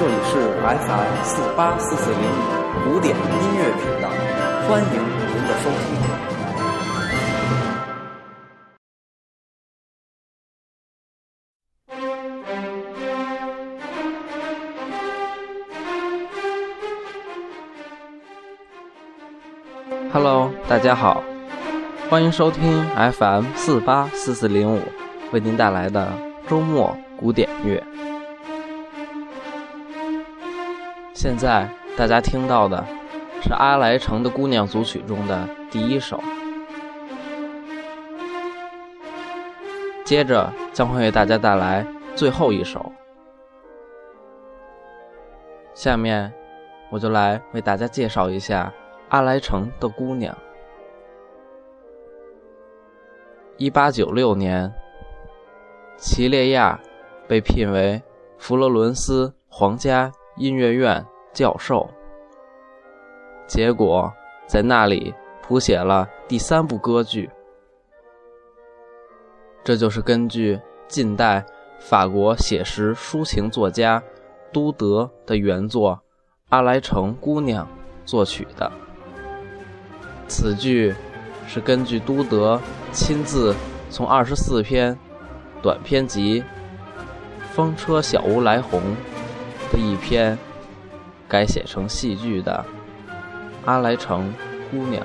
这里是 FM 四八四四零五古典音乐频道，欢迎您的收听。Hello，大家好，欢迎收听 FM 四八四四零五为您带来的周末古典乐。现在大家听到的是阿莱城的姑娘组曲中的第一首，接着将会为大家带来最后一首。下面我就来为大家介绍一下阿莱城的姑娘。一八九六年，齐列亚被聘为佛罗伦斯皇家音乐院。教授，结果在那里谱写了第三部歌剧，这就是根据近代法国写实抒情作家都德的原作《阿莱城姑娘》作曲的。此剧是根据都德亲自从二十四篇短篇集《风车小屋来鸿》的一篇。改写成戏剧的《阿来城姑娘》。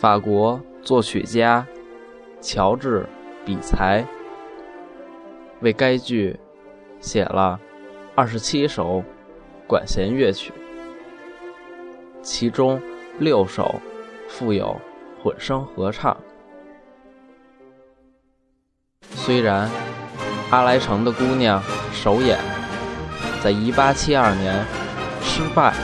法国作曲家乔治·比才为该剧写了二十七首管弦乐曲，其中六首附有混声合唱。虽然《阿莱城的姑娘》首演在一八七二年失败，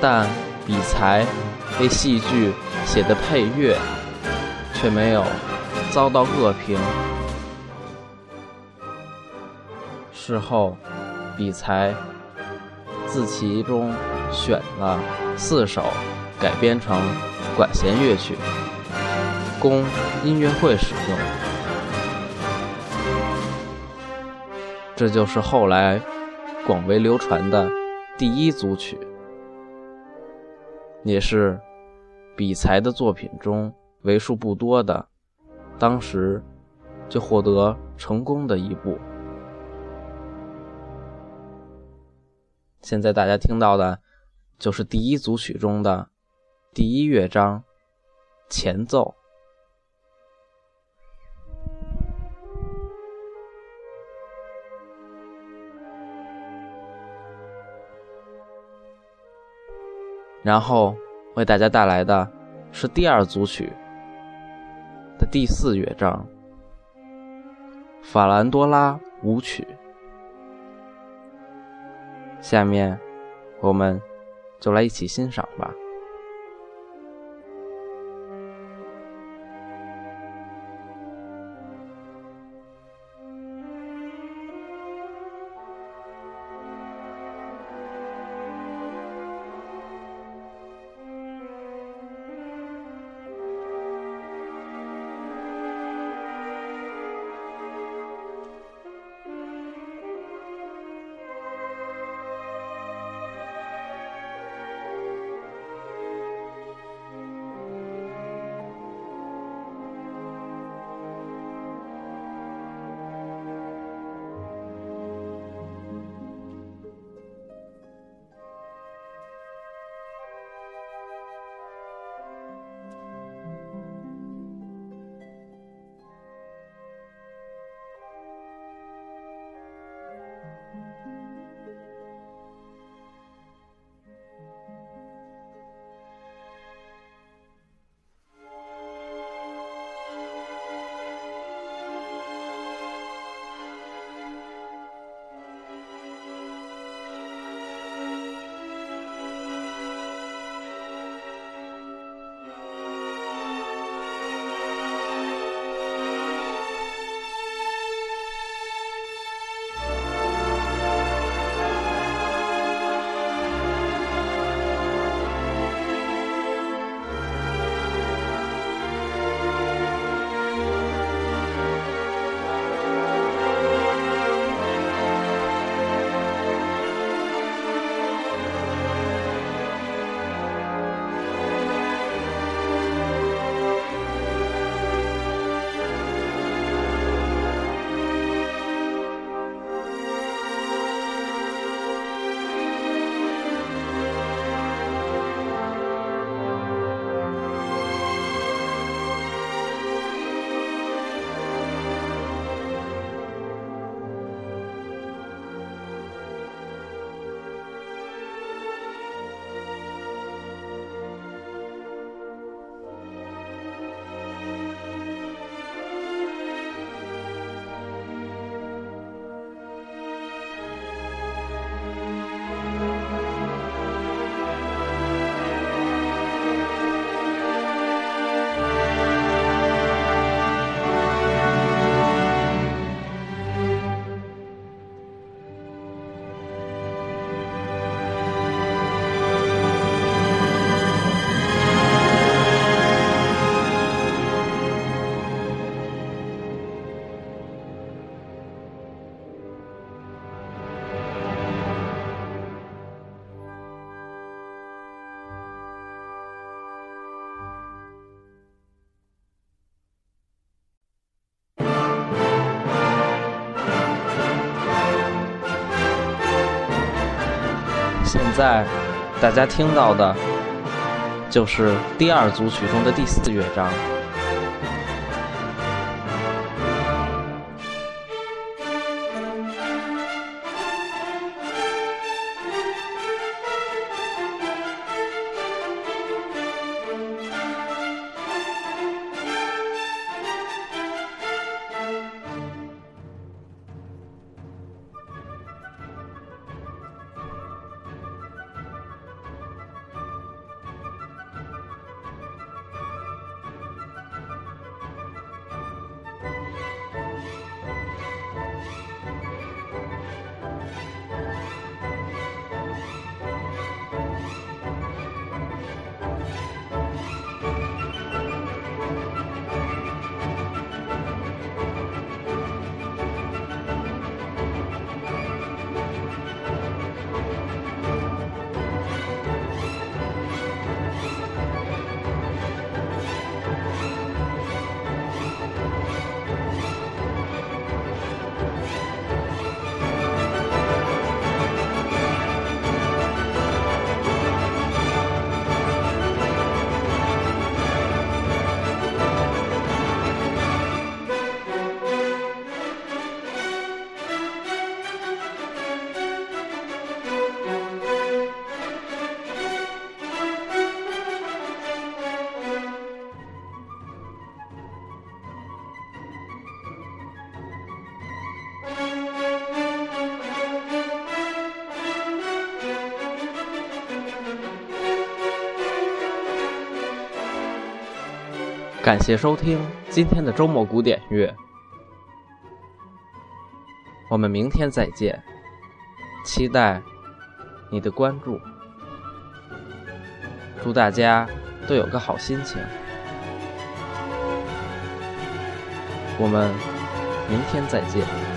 但比才。为戏剧写的配乐，却没有遭到恶评。事后，比才自其中选了四首改编成管弦乐曲，供音乐会使用。这就是后来广为流传的第一组曲，也是。比才的作品中为数不多的，当时就获得成功的一部。现在大家听到的，就是第一组曲中的第一乐章前奏。然后。为大家带来的是第二组曲的第四乐章《法兰多拉舞曲》。下面，我们就来一起欣赏吧。现在大家听到的就是第二组曲中的第四乐章。感谢收听今天的周末古典乐，我们明天再见，期待你的关注，祝大家都有个好心情，我们明天再见。